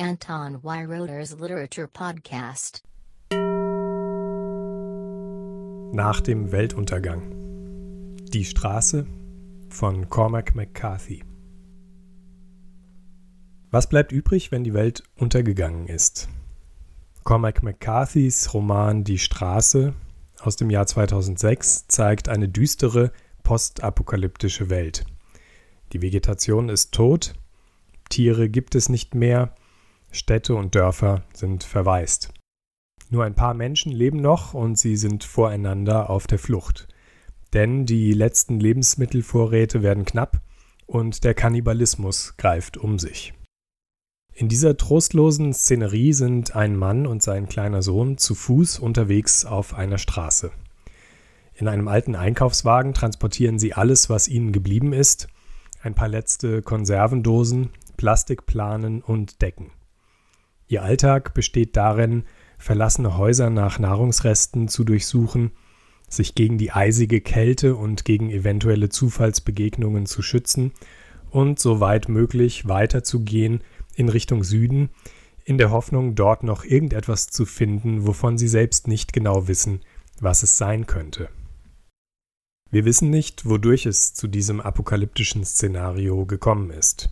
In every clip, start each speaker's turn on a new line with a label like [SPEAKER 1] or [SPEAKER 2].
[SPEAKER 1] Anton Weiroder's Literature Podcast.
[SPEAKER 2] Nach dem Weltuntergang. Die Straße von Cormac McCarthy. Was bleibt übrig, wenn die Welt untergegangen ist? Cormac McCarthys Roman Die Straße aus dem Jahr 2006 zeigt eine düstere postapokalyptische Welt. Die Vegetation ist tot, Tiere gibt es nicht mehr, Städte und Dörfer sind verwaist. Nur ein paar Menschen leben noch und sie sind voreinander auf der Flucht. Denn die letzten Lebensmittelvorräte werden knapp und der Kannibalismus greift um sich. In dieser trostlosen Szenerie sind ein Mann und sein kleiner Sohn zu Fuß unterwegs auf einer Straße. In einem alten Einkaufswagen transportieren sie alles, was ihnen geblieben ist, ein paar letzte Konservendosen, Plastikplanen und Decken. Ihr Alltag besteht darin, verlassene Häuser nach Nahrungsresten zu durchsuchen, sich gegen die eisige Kälte und gegen eventuelle Zufallsbegegnungen zu schützen und so weit möglich weiterzugehen in Richtung Süden, in der Hoffnung, dort noch irgendetwas zu finden, wovon sie selbst nicht genau wissen, was es sein könnte. Wir wissen nicht, wodurch es zu diesem apokalyptischen Szenario gekommen ist.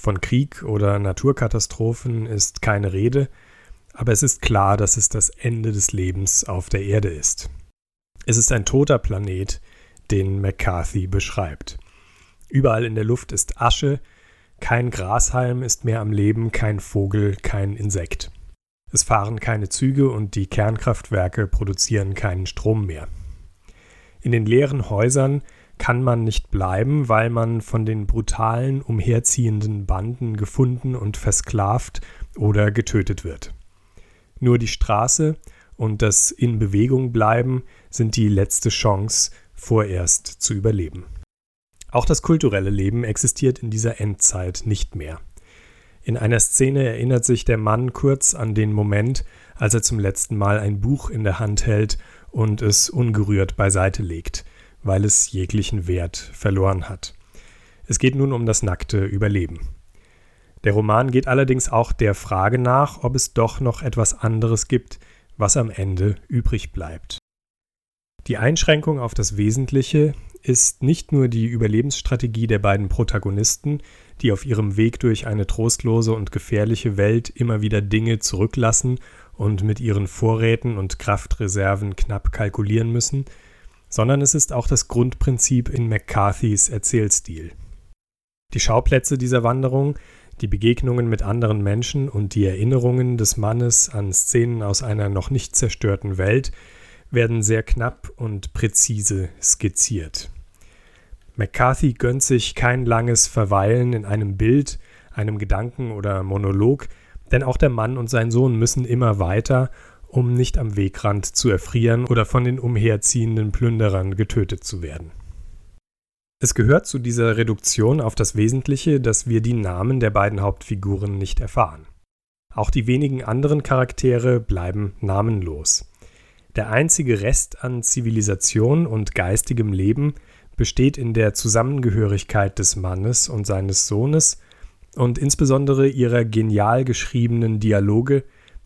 [SPEAKER 2] Von Krieg oder Naturkatastrophen ist keine Rede, aber es ist klar, dass es das Ende des Lebens auf der Erde ist. Es ist ein toter Planet, den McCarthy beschreibt. Überall in der Luft ist Asche, kein Grashalm ist mehr am Leben, kein Vogel, kein Insekt. Es fahren keine Züge und die Kernkraftwerke produzieren keinen Strom mehr. In den leeren Häusern kann man nicht bleiben, weil man von den brutalen, umherziehenden Banden gefunden und versklavt oder getötet wird. Nur die Straße und das in Bewegung bleiben sind die letzte Chance, vorerst zu überleben. Auch das kulturelle Leben existiert in dieser Endzeit nicht mehr. In einer Szene erinnert sich der Mann kurz an den Moment, als er zum letzten Mal ein Buch in der Hand hält und es ungerührt beiseite legt – weil es jeglichen Wert verloren hat. Es geht nun um das nackte Überleben. Der Roman geht allerdings auch der Frage nach, ob es doch noch etwas anderes gibt, was am Ende übrig bleibt. Die Einschränkung auf das Wesentliche ist nicht nur die Überlebensstrategie der beiden Protagonisten, die auf ihrem Weg durch eine trostlose und gefährliche Welt immer wieder Dinge zurücklassen und mit ihren Vorräten und Kraftreserven knapp kalkulieren müssen, sondern es ist auch das Grundprinzip in McCarthys Erzählstil. Die Schauplätze dieser Wanderung, die Begegnungen mit anderen Menschen und die Erinnerungen des Mannes an Szenen aus einer noch nicht zerstörten Welt werden sehr knapp und präzise skizziert. McCarthy gönnt sich kein langes Verweilen in einem Bild, einem Gedanken oder Monolog, denn auch der Mann und sein Sohn müssen immer weiter um nicht am Wegrand zu erfrieren oder von den umherziehenden Plünderern getötet zu werden. Es gehört zu dieser Reduktion auf das Wesentliche, dass wir die Namen der beiden Hauptfiguren nicht erfahren. Auch die wenigen anderen Charaktere bleiben namenlos. Der einzige Rest an Zivilisation und geistigem Leben besteht in der Zusammengehörigkeit des Mannes und seines Sohnes und insbesondere ihrer genial geschriebenen Dialoge,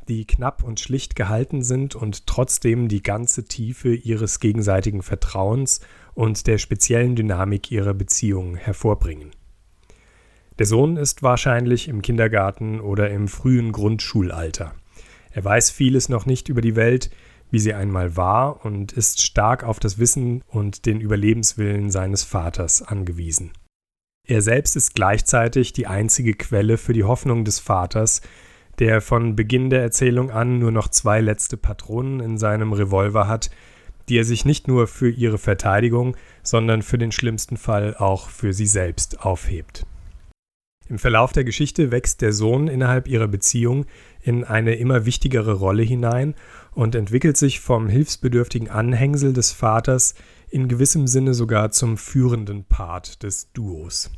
[SPEAKER 2] die knapp und schlicht gehalten sind und trotzdem die ganze Tiefe ihres gegenseitigen Vertrauens und der speziellen Dynamik ihrer Beziehung hervorbringen. Der Sohn ist wahrscheinlich im Kindergarten oder im frühen Grundschulalter. Er weiß vieles noch nicht über die Welt, wie sie einmal war, und ist stark auf das Wissen und den Überlebenswillen seines Vaters angewiesen. Er selbst ist gleichzeitig die einzige Quelle für die Hoffnung des Vaters, der von Beginn der Erzählung an nur noch zwei letzte Patronen in seinem Revolver hat, die er sich nicht nur für ihre Verteidigung, sondern für den schlimmsten Fall auch für sie selbst aufhebt. Im Verlauf der Geschichte wächst der Sohn innerhalb ihrer Beziehung in eine immer wichtigere Rolle hinein und entwickelt sich vom hilfsbedürftigen Anhängsel des Vaters in gewissem Sinne sogar zum führenden Part des Duos.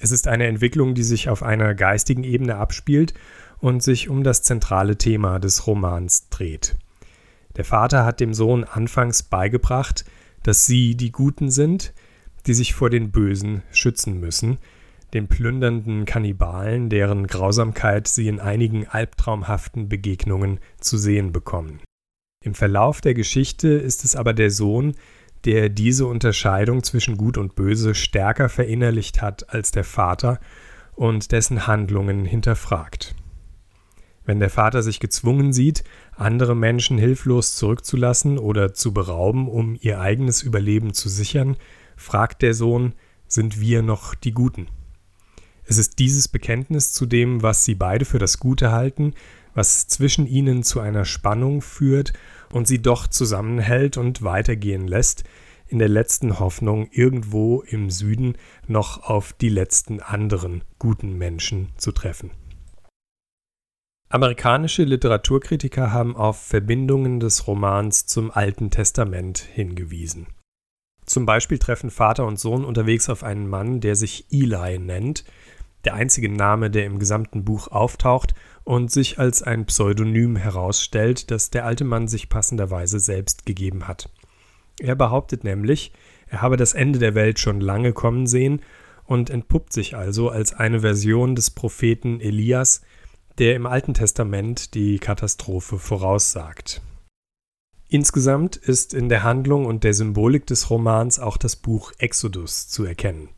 [SPEAKER 2] Es ist eine Entwicklung, die sich auf einer geistigen Ebene abspielt und sich um das zentrale Thema des Romans dreht. Der Vater hat dem Sohn anfangs beigebracht, dass sie die Guten sind, die sich vor den Bösen schützen müssen, den plündernden Kannibalen, deren Grausamkeit sie in einigen albtraumhaften Begegnungen zu sehen bekommen. Im Verlauf der Geschichte ist es aber der Sohn, der diese Unterscheidung zwischen Gut und Böse stärker verinnerlicht hat als der Vater und dessen Handlungen hinterfragt. Wenn der Vater sich gezwungen sieht, andere Menschen hilflos zurückzulassen oder zu berauben, um ihr eigenes Überleben zu sichern, fragt der Sohn, sind wir noch die Guten? Es ist dieses Bekenntnis zu dem, was sie beide für das Gute halten, was zwischen ihnen zu einer Spannung führt und sie doch zusammenhält und weitergehen lässt, in der letzten Hoffnung, irgendwo im Süden noch auf die letzten anderen guten Menschen zu treffen. Amerikanische Literaturkritiker haben auf Verbindungen des Romans zum Alten Testament hingewiesen. Zum Beispiel treffen Vater und Sohn unterwegs auf einen Mann, der sich Eli nennt, der einzige Name, der im gesamten Buch auftaucht und sich als ein Pseudonym herausstellt, das der alte Mann sich passenderweise selbst gegeben hat. Er behauptet nämlich, er habe das Ende der Welt schon lange kommen sehen und entpuppt sich also als eine Version des Propheten Elias, der im Alten Testament die Katastrophe voraussagt. Insgesamt ist in der Handlung und der Symbolik des Romans auch das Buch Exodus zu erkennen.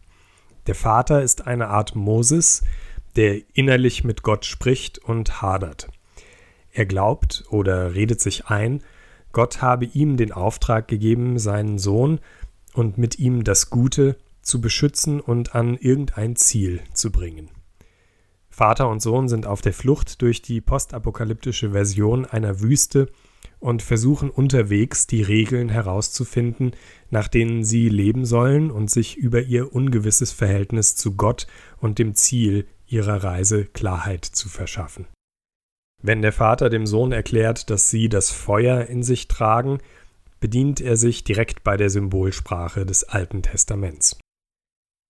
[SPEAKER 2] Der Vater ist eine Art Moses, der innerlich mit Gott spricht und hadert. Er glaubt oder redet sich ein, Gott habe ihm den Auftrag gegeben, seinen Sohn und mit ihm das Gute zu beschützen und an irgendein Ziel zu bringen. Vater und Sohn sind auf der Flucht durch die postapokalyptische Version einer Wüste und versuchen unterwegs die Regeln herauszufinden, nach denen sie leben sollen und sich über ihr ungewisses Verhältnis zu Gott und dem Ziel ihrer Reise Klarheit zu verschaffen. Wenn der Vater dem Sohn erklärt, dass sie das Feuer in sich tragen, bedient er sich direkt bei der Symbolsprache des Alten Testaments.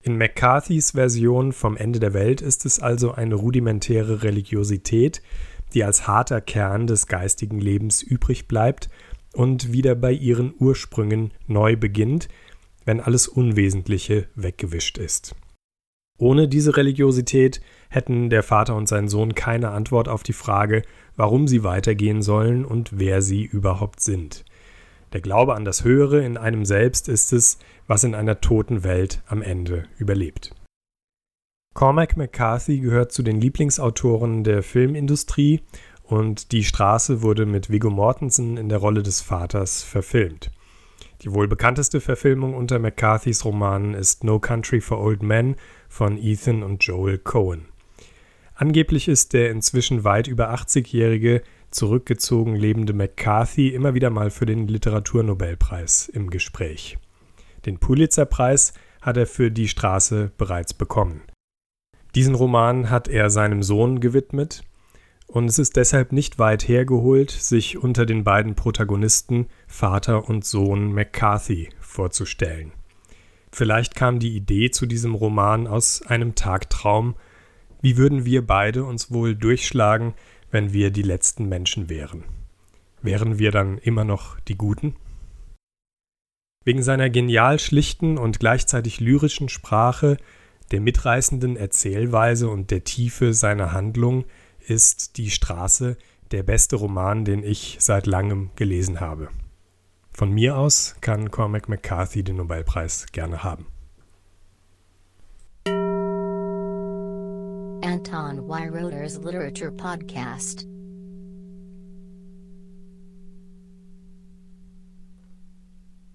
[SPEAKER 2] In McCarthys Version vom Ende der Welt ist es also eine rudimentäre Religiosität, die als harter Kern des geistigen Lebens übrig bleibt und wieder bei ihren Ursprüngen neu beginnt, wenn alles Unwesentliche weggewischt ist. Ohne diese Religiosität hätten der Vater und sein Sohn keine Antwort auf die Frage, warum sie weitergehen sollen und wer sie überhaupt sind. Der Glaube an das Höhere in einem selbst ist es, was in einer toten Welt am Ende überlebt. Cormac McCarthy gehört zu den Lieblingsautoren der Filmindustrie und Die Straße wurde mit Viggo Mortensen in der Rolle des Vaters verfilmt. Die wohl bekannteste Verfilmung unter McCarthys Romanen ist No Country for Old Men von Ethan und Joel Cohen. Angeblich ist der inzwischen weit über 80-jährige zurückgezogen lebende McCarthy immer wieder mal für den Literaturnobelpreis im Gespräch. Den Pulitzerpreis hat er für Die Straße bereits bekommen. Diesen Roman hat er seinem Sohn gewidmet und es ist deshalb nicht weit hergeholt, sich unter den beiden Protagonisten Vater und Sohn McCarthy vorzustellen. Vielleicht kam die Idee zu diesem Roman aus einem Tagtraum, wie würden wir beide uns wohl durchschlagen, wenn wir die letzten Menschen wären? Wären wir dann immer noch die Guten? Wegen seiner genial schlichten und gleichzeitig lyrischen Sprache, der mitreißenden Erzählweise und der Tiefe seiner Handlung ist Die Straße der beste Roman, den ich seit langem gelesen habe. Von mir aus kann Cormac McCarthy den Nobelpreis gerne haben.
[SPEAKER 1] Anton Weiroder's Literature Podcast.